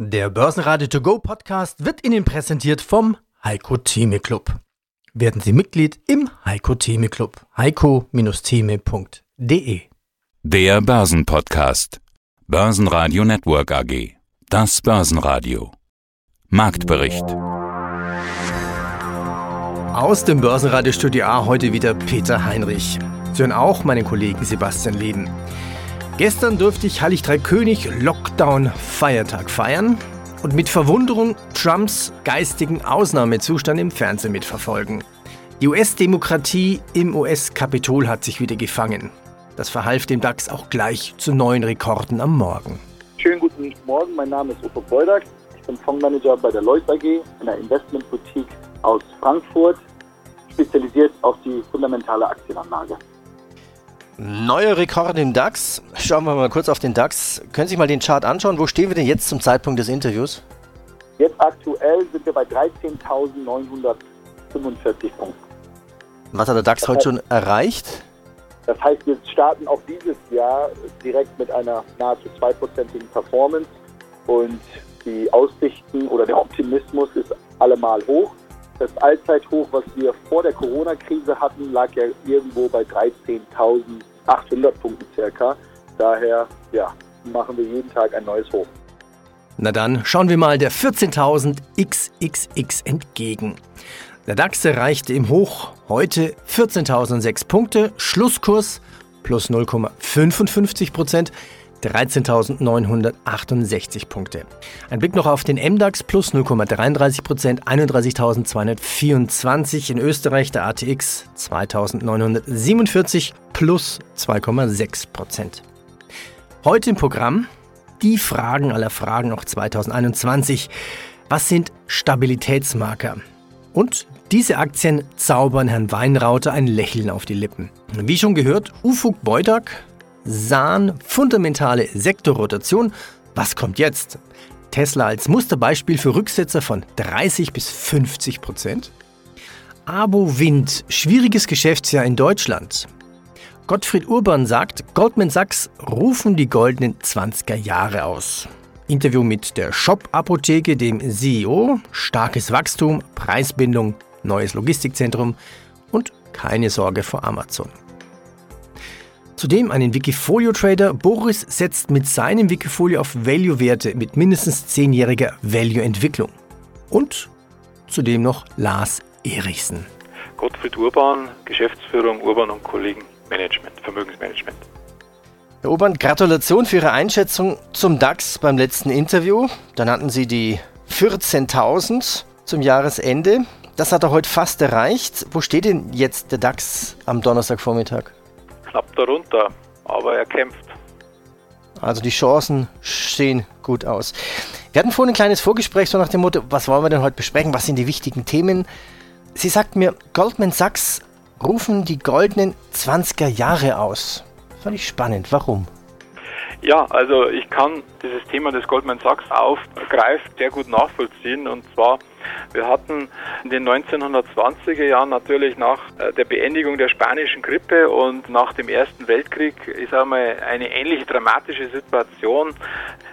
Der Börsenradio To Go Podcast wird Ihnen präsentiert vom Heiko Theme Club. Werden Sie Mitglied im Heiko Theme Club. heiko-theme.de Der Börsenpodcast. Börsenradio Network AG. Das Börsenradio. Marktbericht. Aus dem Börsenradiostudio A heute wieder Peter Heinrich. Sie hören auch meinen Kollegen Sebastian Leben. Gestern durfte ich Heilig Drei König Lockdown Feiertag feiern und mit Verwunderung Trumps geistigen Ausnahmezustand im Fernsehen mitverfolgen. Die US-Demokratie im US-Kapitol hat sich wieder gefangen. Das verhalf dem DAX auch gleich zu neuen Rekorden am Morgen. Schönen guten Morgen, mein Name ist Uwe Beudak. Ich bin Fondsmanager bei der Lloyd AG, einer Investmentboutique aus Frankfurt, spezialisiert auf die fundamentale Aktienanlage. Neuer Rekord im DAX. Schauen wir mal kurz auf den DAX. Können Sie sich mal den Chart anschauen? Wo stehen wir denn jetzt zum Zeitpunkt des Interviews? Jetzt aktuell sind wir bei 13.945 Punkten. Was hat der DAX das heute schon erreicht? Das heißt, wir starten auch dieses Jahr direkt mit einer nahezu zweiprozentigen Performance und die Aussichten oder der Optimismus ist allemal hoch. Das Allzeithoch, was wir vor der Corona-Krise hatten, lag ja irgendwo bei 13.800 Punkten circa. Daher ja, machen wir jeden Tag ein neues Hoch. Na dann schauen wir mal der 14.000 XXX entgegen. Der DAX erreichte im Hoch heute 14.006 Punkte, Schlusskurs plus 0,55 Prozent. 13.968 Punkte. Ein Blick noch auf den MDAX plus 0,33 Prozent, 31.224. In Österreich der ATX 2.947 plus 2,6 Prozent. Heute im Programm die Fragen aller Fragen noch 2021. Was sind Stabilitätsmarker? Und diese Aktien zaubern Herrn Weinrauter ein Lächeln auf die Lippen. Wie schon gehört, Ufuk Beudak sahen fundamentale Sektorrotation. Was kommt jetzt? Tesla als Musterbeispiel für Rücksetzer von 30 bis 50 Prozent. Abo Wind, schwieriges Geschäftsjahr in Deutschland. Gottfried Urban sagt, Goldman Sachs rufen die goldenen 20er Jahre aus. Interview mit der Shop-Apotheke, dem CEO, starkes Wachstum, Preisbindung, neues Logistikzentrum und keine Sorge vor Amazon. Zudem einen Wikifolio-Trader. Boris setzt mit seinem Wikifolio auf Value-Werte mit mindestens 10-jähriger Value-Entwicklung. Und zudem noch Lars Erichsen. Gottfried Urban, Geschäftsführung Urban und Kollegen Management, Vermögensmanagement. Herr Urban, Gratulation für Ihre Einschätzung zum DAX beim letzten Interview. Dann hatten Sie die 14.000 zum Jahresende. Das hat er heute fast erreicht. Wo steht denn jetzt der DAX am Donnerstagvormittag? Knapp darunter, aber er kämpft. Also die Chancen sehen gut aus. Wir hatten vorhin ein kleines Vorgespräch so nach dem Motto, was wollen wir denn heute besprechen, was sind die wichtigen Themen? Sie sagt mir, Goldman Sachs rufen die goldenen 20er Jahre aus. Fand ich spannend. Warum? Ja, also ich kann dieses Thema des Goldman Sachs aufgreift sehr gut nachvollziehen. Und zwar, wir hatten in den 1920er Jahren natürlich nach äh, der Beendigung der spanischen Grippe und nach dem Ersten Weltkrieg, ich sage mal, eine ähnliche dramatische Situation.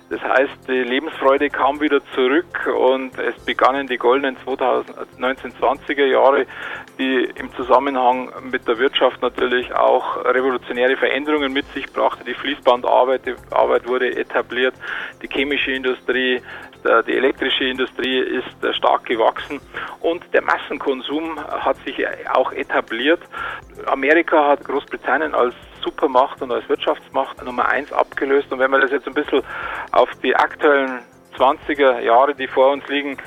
Das heißt, die Lebensfreude kam wieder zurück und es begannen die goldenen 1920er Jahre, die im Zusammenhang mit der Wirtschaft natürlich auch revolutionäre Veränderungen mit sich brachte. Die Fließbandarbeit die Arbeit wurde etabliert, die chemische Industrie, die elektrische Industrie ist stark gewachsen und der Massenkonsum hat sich auch etabliert. Amerika hat Großbritannien als Supermacht und als Wirtschaftsmacht Nummer eins abgelöst. Und wenn man das jetzt ein bisschen auf die aktuellen 20er Jahre, die vor uns liegen,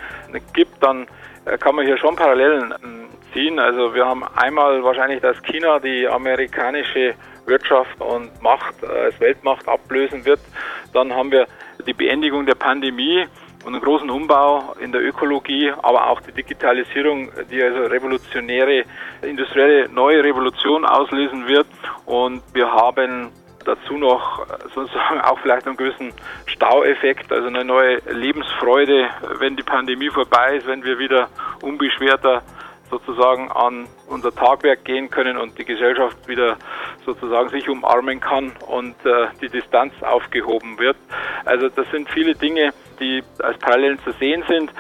gibt, dann äh, kann man hier schon Parallelen ähm, ziehen. Also wir haben einmal wahrscheinlich, dass China die amerikanische Wirtschaft und Macht äh, als Weltmacht ablösen wird. Dann haben wir die Beendigung der Pandemie und einen großen Umbau in der Ökologie, aber auch die Digitalisierung, die also revolutionäre, industrielle neue Revolution auslösen wird. Und wir haben dazu noch sozusagen auch vielleicht einen gewissen Staueffekt, also eine neue Lebensfreude, wenn die Pandemie vorbei ist, wenn wir wieder unbeschwerter sozusagen an unser Tagwerk gehen können und die Gesellschaft wieder sozusagen sich umarmen kann und äh, die Distanz aufgehoben wird. Also das sind viele Dinge, die als Parallelen zu sehen sind.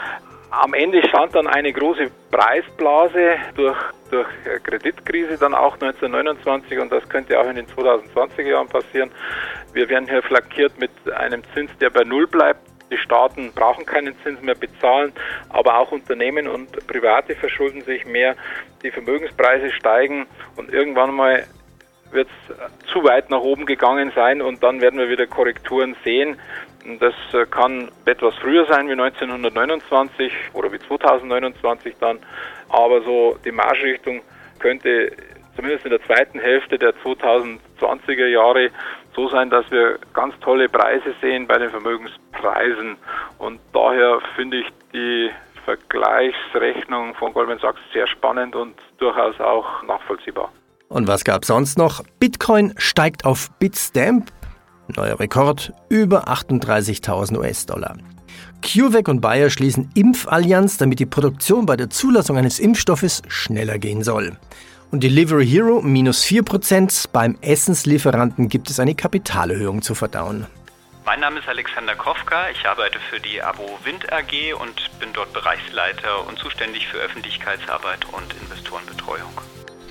Am Ende stand dann eine große Preisblase durch, durch Kreditkrise dann auch 1929 und das könnte auch in den 2020er Jahren passieren. Wir werden hier flankiert mit einem Zins, der bei Null bleibt. Die Staaten brauchen keinen Zins mehr bezahlen, aber auch Unternehmen und Private verschulden sich mehr. Die Vermögenspreise steigen und irgendwann mal wird es zu weit nach oben gegangen sein und dann werden wir wieder Korrekturen sehen. Das äh, kann etwas früher sein wie 1929 oder wie 2029 dann, aber so die Marschrichtung könnte zumindest in der zweiten Hälfte der 2020er Jahre so sein, dass wir ganz tolle Preise sehen bei den Vermögenspreisen. Und daher finde ich die Vergleichsrechnung von Goldman Sachs sehr spannend und durchaus auch nachvollziehbar. Und was gab sonst noch? Bitcoin steigt auf Bitstamp Neuer Rekord, über 38.000 US-Dollar. CureVac und Bayer schließen Impfallianz, damit die Produktion bei der Zulassung eines Impfstoffes schneller gehen soll. Und Delivery Hero minus 4%. Beim Essenslieferanten gibt es eine Kapitalerhöhung zu verdauen. Mein Name ist Alexander Kofka, ich arbeite für die Abo Wind AG und bin dort Bereichsleiter und zuständig für Öffentlichkeitsarbeit und Investorenbetreuung.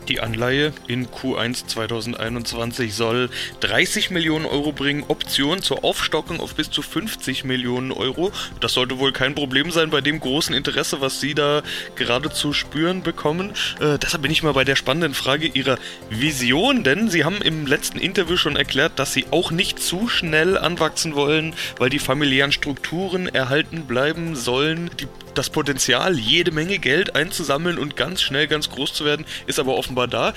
Die Anleihe in Q1 2021 soll 30 Millionen Euro bringen, Option zur Aufstockung auf bis zu 50 Millionen Euro. Das sollte wohl kein Problem sein bei dem großen Interesse, was Sie da gerade zu spüren bekommen. Äh, deshalb bin ich mal bei der spannenden Frage Ihrer Vision, denn Sie haben im letzten Interview schon erklärt, dass Sie auch nicht zu schnell anwachsen wollen, weil die familiären Strukturen erhalten bleiben sollen. Die das Potenzial, jede Menge Geld einzusammeln und ganz schnell ganz groß zu werden, ist aber offenbar da.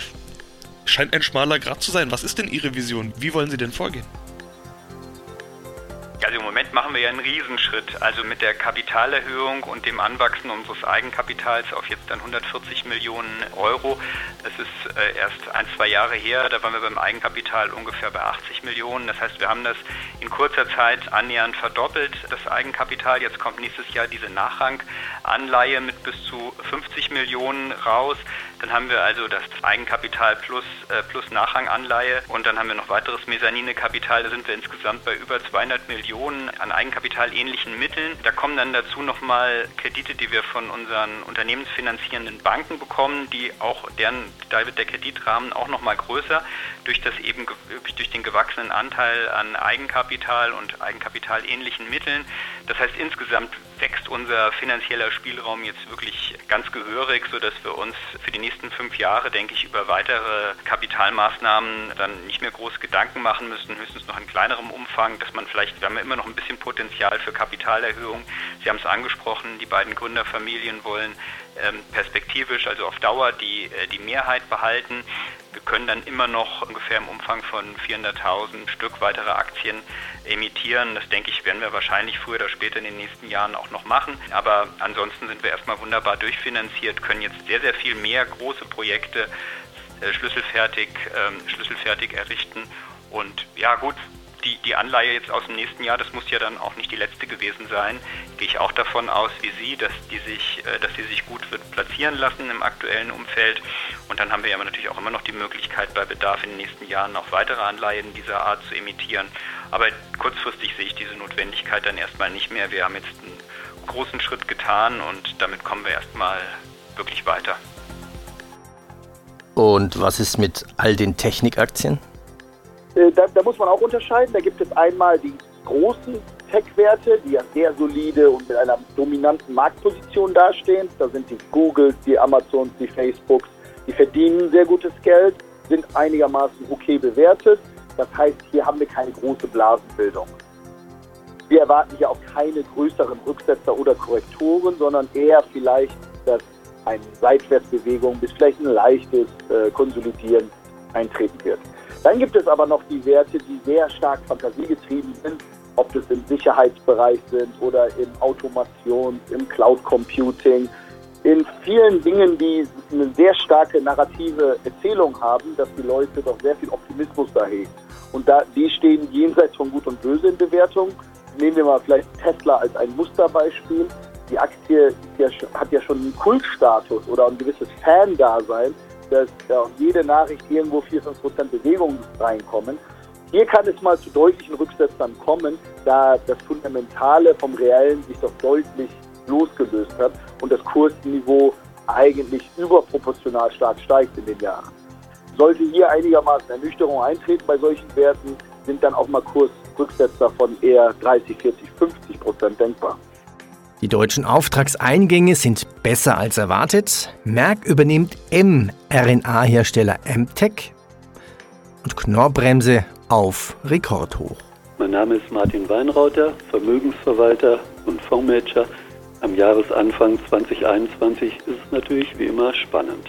Scheint ein schmaler Grad zu sein. Was ist denn Ihre Vision? Wie wollen Sie denn vorgehen? Moment machen wir ja einen Riesenschritt. Also mit der Kapitalerhöhung und dem Anwachsen unseres Eigenkapitals auf jetzt dann 140 Millionen Euro. Das ist äh, erst ein, zwei Jahre her. Da waren wir beim Eigenkapital ungefähr bei 80 Millionen. Das heißt, wir haben das in kurzer Zeit annähernd verdoppelt, das Eigenkapital. Jetzt kommt nächstes Jahr diese Nachranganleihe mit bis zu 50 Millionen raus. Dann haben wir also das Eigenkapital plus, äh, plus Nachranganleihe und dann haben wir noch weiteres Mezzaninekapital. Da sind wir insgesamt bei über 200 Millionen an Eigenkapitalähnlichen Mitteln. Da kommen dann dazu nochmal Kredite, die wir von unseren unternehmensfinanzierenden Banken bekommen, die auch, deren, da wird der Kreditrahmen auch nochmal größer durch das eben, durch den gewachsenen Anteil an Eigenkapital und Eigenkapitalähnlichen Mitteln. Das heißt, insgesamt wächst unser finanzieller Spielraum jetzt wirklich ganz gehörig, sodass wir uns für die nächsten fünf Jahre, denke ich, über weitere Kapitalmaßnahmen dann nicht mehr groß Gedanken machen müssen, höchstens noch in kleinerem Umfang, dass man vielleicht, wir haben ja immer noch ein bisschen Potenzial für Kapitalerhöhung. Sie haben es angesprochen, die beiden Gründerfamilien wollen perspektivisch, also auf Dauer, die, äh, die Mehrheit behalten. Wir können dann immer noch ungefähr im Umfang von 400.000 Stück weitere Aktien emittieren. Das denke ich, werden wir wahrscheinlich früher oder später in den nächsten Jahren auch noch machen. Aber ansonsten sind wir erstmal wunderbar durchfinanziert, können jetzt sehr, sehr viel mehr große Projekte äh, schlüsselfertig, ähm, schlüsselfertig errichten. Und ja gut, die, die Anleihe jetzt aus dem nächsten Jahr, das muss ja dann auch nicht die letzte gewesen sein. Gehe ich auch davon aus, wie Sie, dass die sich, äh, dass die sich gut wird platzieren lassen im aktuellen Umfeld. Und dann haben wir ja natürlich auch immer noch die Möglichkeit, bei Bedarf in den nächsten Jahren auch weitere Anleihen dieser Art zu emittieren. Aber kurzfristig sehe ich diese Notwendigkeit dann erstmal nicht mehr. Wir haben jetzt einen großen Schritt getan und damit kommen wir erstmal wirklich weiter. Und was ist mit all den Technikaktien? Äh, da, da, muss man auch unterscheiden. Da gibt es einmal die großen Tech-Werte, die ja sehr solide und mit einer dominanten Marktposition dastehen. Da sind die Googles, die Amazons, die Facebooks. Die verdienen sehr gutes Geld, sind einigermaßen okay bewertet. Das heißt, hier haben wir keine große Blasenbildung. Wir erwarten hier auch keine größeren Rücksetzer oder Korrekturen, sondern eher vielleicht, dass eine Seitwärtsbewegung bis vielleicht ein leichtes äh, Konsolidieren eintreten wird. Dann gibt es aber noch die Werte, die sehr stark fantasiegetrieben sind, ob das im Sicherheitsbereich sind oder im Automation, im Cloud Computing, in vielen Dingen, die eine sehr starke narrative Erzählung haben, dass die Leute doch sehr viel Optimismus da hegen. Und da, die stehen jenseits von Gut und Böse in Bewertung. Nehmen wir mal vielleicht Tesla als ein Musterbeispiel. Die Aktie ja, hat ja schon einen Kultstatus oder ein gewisses Fan-Dasein dass ja, jede Nachricht irgendwo 4, 5 Prozent Bewegung reinkommen. Hier kann es mal zu deutlichen Rücksetzern kommen, da das Fundamentale vom Reellen sich doch deutlich losgelöst hat und das Kursniveau eigentlich überproportional stark steigt in den Jahren. Sollte hier einigermaßen Ernüchterung eintreten bei solchen Werten, sind dann auch mal Kursrücksetzer von eher 30, 40, 50 Prozent denkbar. Die deutschen Auftragseingänge sind besser als erwartet. Merck übernimmt mRNA-Hersteller MTech und Knorrbremse auf Rekordhoch. Mein Name ist Martin Weinrauter, Vermögensverwalter und Fondsmanager. Am Jahresanfang 2021 ist es natürlich wie immer spannend.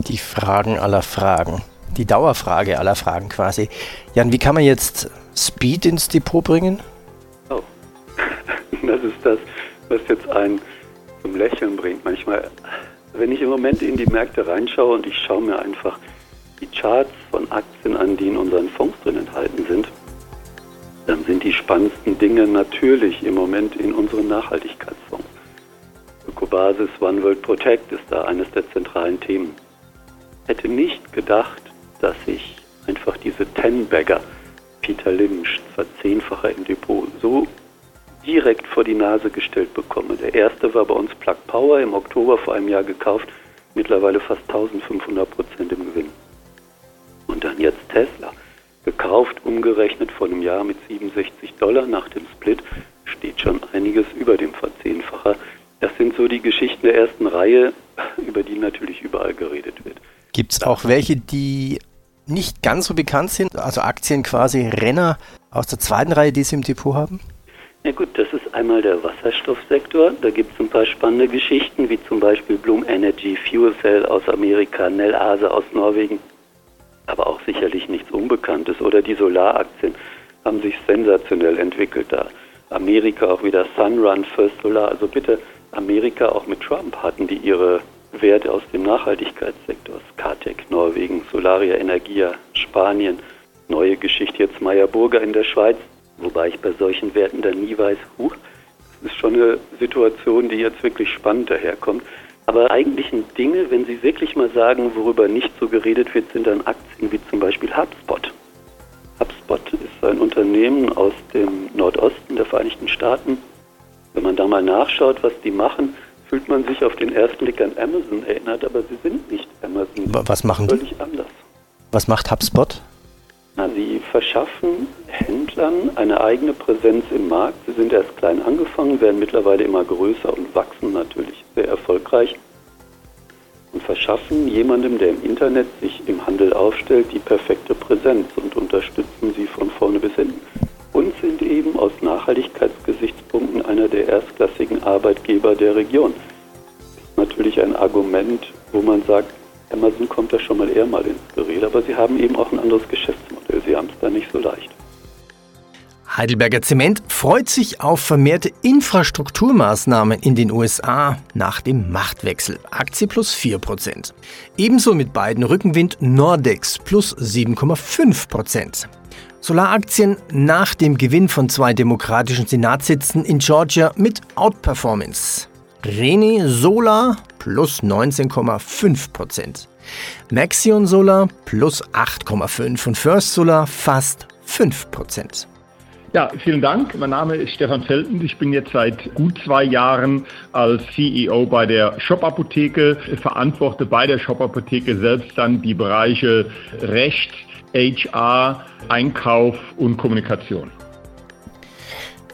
Die Fragen aller Fragen. Die Dauerfrage aller Fragen quasi. Jan, wie kann man jetzt Speed ins Depot bringen? Oh, das ist das was jetzt einen zum Lächeln bringt. Manchmal, wenn ich im Moment in die Märkte reinschaue und ich schaue mir einfach die Charts von Aktien an, die in unseren Fonds drin enthalten sind, dann sind die spannendsten Dinge natürlich im Moment in unseren Nachhaltigkeitsfonds. Ökobasis One World Protect ist da eines der zentralen Themen. Hätte nicht gedacht, dass ich einfach diese Ten-Bagger, Peter Limsch, zwar zehnfacher im Depot, so direkt vor die Nase gestellt bekomme. Der erste war bei uns Plug Power im Oktober vor einem Jahr gekauft, mittlerweile fast 1500 Prozent im Gewinn. Und dann jetzt Tesla, gekauft, umgerechnet vor einem Jahr mit 67 Dollar nach dem Split, steht schon einiges über dem Verzehnfacher. Das sind so die Geschichten der ersten Reihe, über die natürlich überall geredet wird. Gibt es auch welche, die nicht ganz so bekannt sind, also Aktien quasi Renner aus der zweiten Reihe, die Sie im Depot haben? Ja gut, das ist einmal der Wasserstoffsektor. Da gibt es ein paar spannende Geschichten, wie zum Beispiel Bloom Energy, Fuel Cell aus Amerika, Nel Ase aus Norwegen, aber auch sicherlich nichts Unbekanntes. Oder die Solaraktien haben sich sensationell entwickelt da. Amerika auch wieder Sunrun, First Solar. Also bitte Amerika auch mit Trump hatten die ihre Werte aus dem Nachhaltigkeitssektor. Skatec, Norwegen, Solaria Energia, Spanien. Neue Geschichte jetzt Meyer Burger in der Schweiz. Wobei ich bei solchen Werten dann nie weiß, huch, das ist schon eine Situation, die jetzt wirklich spannend daherkommt. Aber eigentlichen Dinge, wenn Sie wirklich mal sagen, worüber nicht so geredet wird, sind dann Aktien wie zum Beispiel HubSpot. HubSpot ist ein Unternehmen aus dem Nordosten der Vereinigten Staaten. Wenn man da mal nachschaut, was die machen, fühlt man sich auf den ersten Blick an Amazon erinnert, aber sie sind nicht Amazon. Was machen völlig die? anders. Was macht HubSpot? Na, sie verschaffen Händlern eine eigene Präsenz im Markt. Sie sind erst klein angefangen, werden mittlerweile immer größer und wachsen natürlich sehr erfolgreich und verschaffen jemandem, der im Internet sich im Handel aufstellt, die perfekte Präsenz und unterstützen sie von vorne bis hinten. Und sind eben aus Nachhaltigkeitsgesichtspunkten einer der erstklassigen Arbeitgeber der Region. Das ist natürlich ein Argument, wo man sagt, Amazon kommt da schon mal eher mal ins Gerede, aber sie haben eben auch ein anderes Geschäftsmodell. Sie haben es da nicht so leicht. Heidelberger Zement freut sich auf vermehrte Infrastrukturmaßnahmen in den USA nach dem Machtwechsel. Aktie plus 4%. Ebenso mit beiden Rückenwind Nordex plus 7,5%. Solaraktien nach dem Gewinn von zwei demokratischen Senatssitzen in Georgia mit Outperformance. Rene Solar plus 19,5 Prozent. Maxion Solar plus 8,5 und First Solar fast 5 Prozent. Ja, vielen Dank. Mein Name ist Stefan Felten. Ich bin jetzt seit gut zwei Jahren als CEO bei der Shop-Apotheke, verantworte bei der Shop-Apotheke selbst dann die Bereiche Recht, HR, Einkauf und Kommunikation.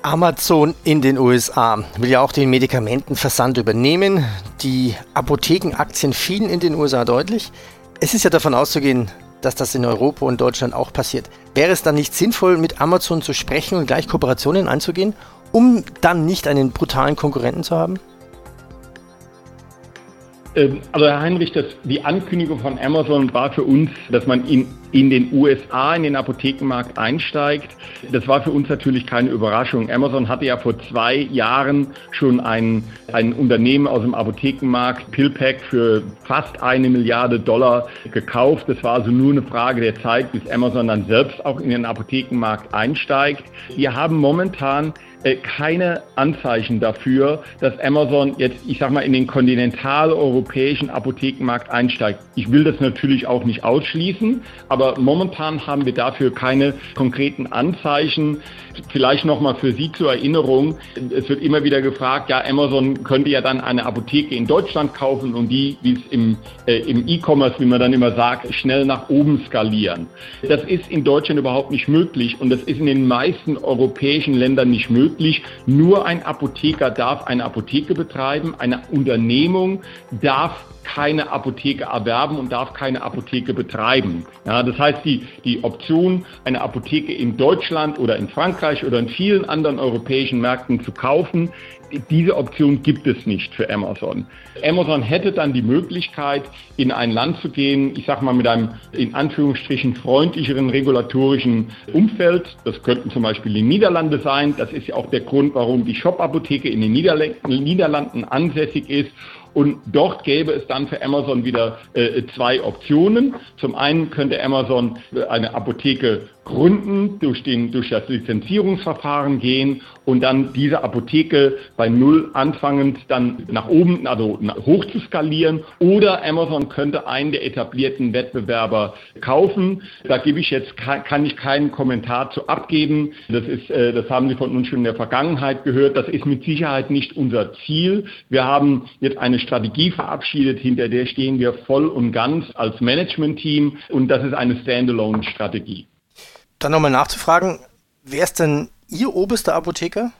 Amazon in den USA will ja auch den Medikamentenversand übernehmen. Die Apothekenaktien fielen in den USA deutlich. Es ist ja davon auszugehen, dass das in Europa und Deutschland auch passiert. Wäre es dann nicht sinnvoll, mit Amazon zu sprechen und gleich Kooperationen einzugehen, um dann nicht einen brutalen Konkurrenten zu haben? Ähm, also Herr Heinrich, das, die Ankündigung von Amazon war für uns, dass man in, in den USA in den Apothekenmarkt einsteigt. Das war für uns natürlich keine Überraschung. Amazon hatte ja vor zwei Jahren schon ein, ein Unternehmen aus dem Apothekenmarkt, PillPack, für fast eine Milliarde Dollar gekauft. Das war also nur eine Frage der Zeit, bis Amazon dann selbst auch in den Apothekenmarkt einsteigt. Wir haben momentan keine Anzeichen dafür, dass Amazon jetzt, ich sag mal, in den kontinentaleuropäischen Apothekenmarkt einsteigt. Ich will das natürlich auch nicht ausschließen, aber momentan haben wir dafür keine konkreten Anzeichen. Vielleicht nochmal für Sie zur Erinnerung. Es wird immer wieder gefragt, ja, Amazon könnte ja dann eine Apotheke in Deutschland kaufen und die, wie es im, äh, im E-Commerce, wie man dann immer sagt, schnell nach oben skalieren. Das ist in Deutschland überhaupt nicht möglich und das ist in den meisten europäischen Ländern nicht möglich. Nur ein Apotheker darf eine Apotheke betreiben, eine Unternehmung darf keine Apotheke erwerben und darf keine Apotheke betreiben. Ja, das heißt, die, die Option, eine Apotheke in Deutschland oder in Frankreich oder in vielen anderen europäischen Märkten zu kaufen, diese Option gibt es nicht für Amazon. Amazon hätte dann die Möglichkeit, in ein Land zu gehen, ich sage mal mit einem in Anführungsstrichen freundlicheren regulatorischen Umfeld. Das könnten zum Beispiel die Niederlande sein. Das ist ja auch der Grund, warum die Shop-Apotheke in den Niederlanden ansässig ist und dort gäbe es dann für Amazon wieder äh, zwei Optionen. Zum einen könnte Amazon äh, eine Apotheke gründen, durch, den, durch das Lizenzierungsverfahren gehen und dann diese Apotheke bei Null anfangend dann nach oben, also hoch zu skalieren. Oder Amazon könnte einen der etablierten Wettbewerber kaufen. Da gebe ich jetzt, kann ich keinen Kommentar zu abgeben. Das ist, äh, das haben Sie von uns schon in der Vergangenheit gehört. Das ist mit Sicherheit nicht unser Ziel. Wir haben jetzt eine Strategie verabschiedet, hinter der stehen wir voll und ganz als Management-Team und das ist eine Standalone-Strategie. Dann nochmal nachzufragen, wer ist denn Ihr oberster Apotheker?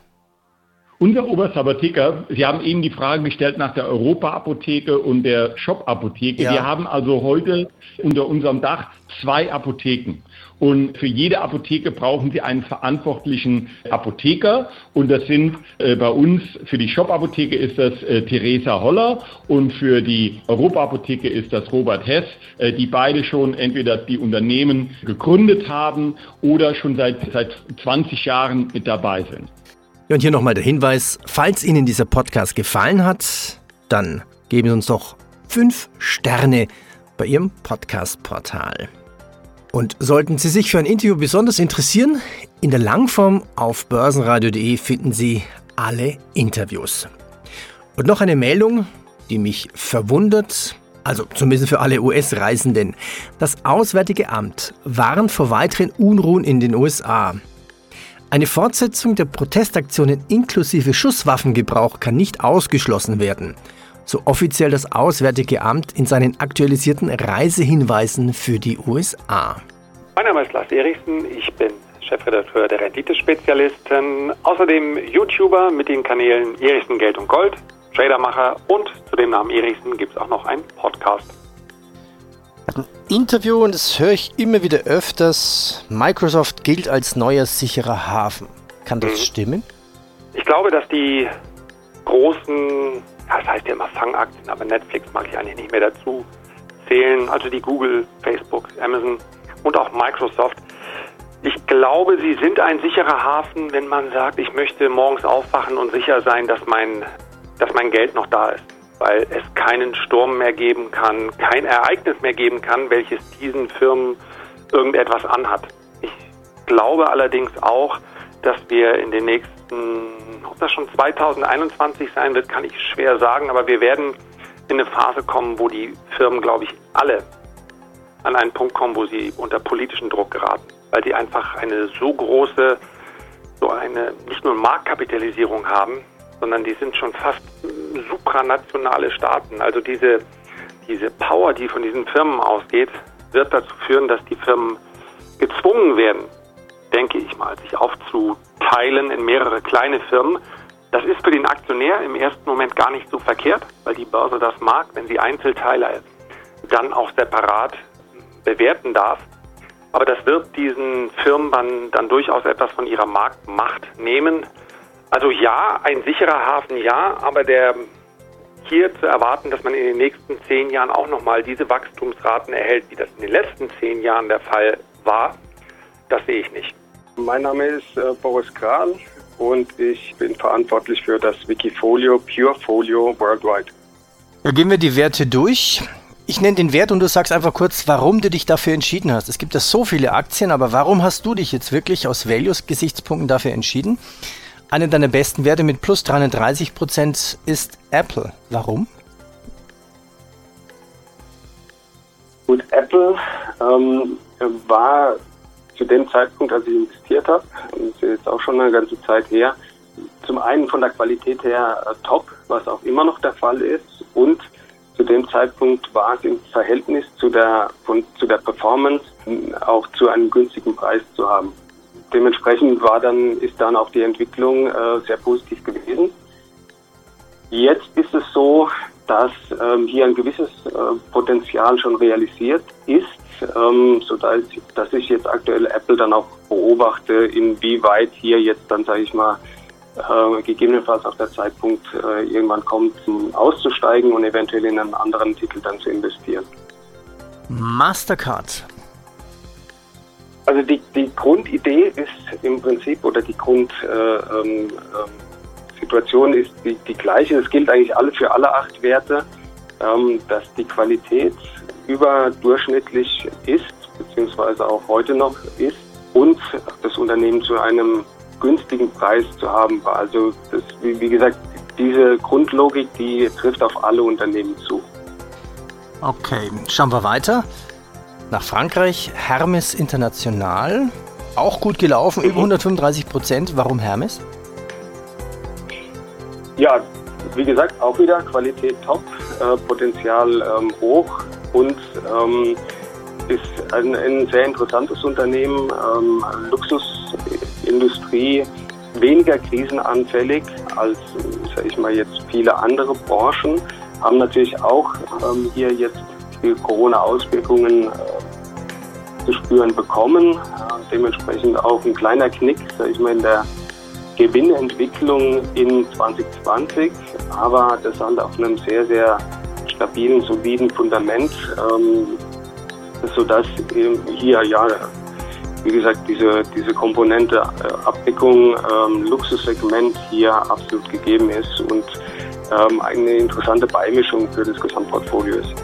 Unser oberster Apotheker, Sie haben eben die Frage gestellt nach der Europa-Apotheke und der Shop-Apotheke. Ja. Wir haben also heute unter unserem Dach zwei Apotheken. Und für jede Apotheke brauchen Sie einen verantwortlichen Apotheker. Und das sind äh, bei uns, für die Shop-Apotheke ist das äh, Theresa Holler und für die Europa-Apotheke ist das Robert Hess, äh, die beide schon entweder die Unternehmen gegründet haben oder schon seit, seit 20 Jahren mit dabei sind. Und hier nochmal der Hinweis, falls Ihnen dieser Podcast gefallen hat, dann geben Sie uns doch fünf Sterne bei Ihrem Podcast-Portal. Und sollten Sie sich für ein Interview besonders interessieren, in der Langform auf börsenradio.de finden Sie alle Interviews. Und noch eine Meldung, die mich verwundert, also zumindest für alle US-Reisenden. Das Auswärtige Amt warnt vor weiteren Unruhen in den USA. Eine Fortsetzung der Protestaktionen inklusive Schusswaffengebrauch kann nicht ausgeschlossen werden so offiziell das Auswärtige Amt in seinen aktualisierten Reisehinweisen für die USA. Mein Name ist Lars Erichsen, ich bin Chefredakteur der Renditespezialisten, außerdem YouTuber mit den Kanälen Erichsen Geld und Gold, Tradermacher und zu dem Namen Erichsen gibt es auch noch einen Podcast. Ein Interview, und das höre ich immer wieder öfters, Microsoft gilt als neuer sicherer Hafen. Kann das mhm. stimmen? Ich glaube, dass die großen ja, das heißt ja immer Fangaktien, aber Netflix mag ich eigentlich nicht mehr dazu zählen. Also die Google, Facebook, Amazon und auch Microsoft. Ich glaube, sie sind ein sicherer Hafen, wenn man sagt, ich möchte morgens aufwachen und sicher sein, dass mein, dass mein Geld noch da ist. Weil es keinen Sturm mehr geben kann, kein Ereignis mehr geben kann, welches diesen Firmen irgendetwas anhat. Ich glaube allerdings auch, dass wir in den nächsten ob das schon 2021 sein wird, kann ich schwer sagen, aber wir werden in eine Phase kommen, wo die Firmen, glaube ich, alle an einen Punkt kommen, wo sie unter politischen Druck geraten, weil sie einfach eine so große, so eine nicht nur Marktkapitalisierung haben, sondern die sind schon fast supranationale Staaten. Also diese, diese Power, die von diesen Firmen ausgeht, wird dazu führen, dass die Firmen gezwungen werden, denke ich mal, sich aufzuteilen in mehrere kleine Firmen. Das ist für den Aktionär im ersten Moment gar nicht so verkehrt, weil die Börse das mag, wenn sie Einzelteile dann auch separat bewerten darf. Aber das wird diesen Firmen dann, dann durchaus etwas von ihrer Marktmacht nehmen. Also ja, ein sicherer Hafen ja, aber der hier zu erwarten, dass man in den nächsten zehn Jahren auch nochmal diese Wachstumsraten erhält, wie das in den letzten zehn Jahren der Fall war, das sehe ich nicht. Mein Name ist äh, Boris Kral und ich bin verantwortlich für das Wikifolio Purefolio Worldwide. Ja, gehen wir die Werte durch. Ich nenne den Wert und du sagst einfach kurz, warum du dich dafür entschieden hast. Es gibt ja so viele Aktien, aber warum hast du dich jetzt wirklich aus Values-Gesichtspunkten dafür entschieden? Eine deiner besten Werte mit plus 330 Prozent ist Apple. Warum? Gut, Apple ähm, war zu dem Zeitpunkt, als ich investiert habe, das ist jetzt auch schon eine ganze Zeit her, zum einen von der Qualität her äh, top, was auch immer noch der Fall ist, und zu dem Zeitpunkt war es im Verhältnis zu der, von, zu der Performance auch zu einem günstigen Preis zu haben. Dementsprechend war dann, ist dann auch die Entwicklung äh, sehr positiv gewesen. Jetzt ist es so, dass ähm, hier ein gewisses äh, Potenzial schon realisiert ist, ähm, sodass dass ich jetzt aktuell Apple dann auch beobachte, inwieweit hier jetzt dann, sage ich mal, äh, gegebenenfalls auch der Zeitpunkt äh, irgendwann kommt, auszusteigen und eventuell in einen anderen Titel dann zu investieren. Mastercard. Also die, die Grundidee ist im Prinzip oder die Grundsituation äh, ähm, ist die, die gleiche. Es gilt eigentlich alle für alle acht Werte, ähm, dass die Qualität überdurchschnittlich ist, beziehungsweise auch heute noch ist und das Unternehmen zu einem günstigen Preis zu haben war. Also das, wie, wie gesagt, diese Grundlogik, die trifft auf alle Unternehmen zu. Okay, schauen wir weiter. Nach Frankreich, Hermes International. Auch gut gelaufen, mhm. über 135 Prozent. Warum Hermes? Ja, wie gesagt, auch wieder Qualität top, äh, Potenzial ähm, hoch und ähm, ist ein, ein, sehr interessantes Unternehmen, ähm, Luxusindustrie, weniger krisenanfällig als, sage ich mal, jetzt viele andere Branchen, haben natürlich auch ähm, hier jetzt die Corona-Auswirkungen äh, zu spüren bekommen. Dementsprechend auch ein kleiner Knick, sage ich mal, in der Gewinnentwicklung in 2020, aber das halt auf einem sehr, sehr stabilen, soliden Fundament, ähm, sodass hier ja, wie gesagt, diese, diese Komponente äh, Abdeckung, ähm, Luxussegment hier absolut gegeben ist und ähm, eine interessante Beimischung für das Gesamtportfolio ist.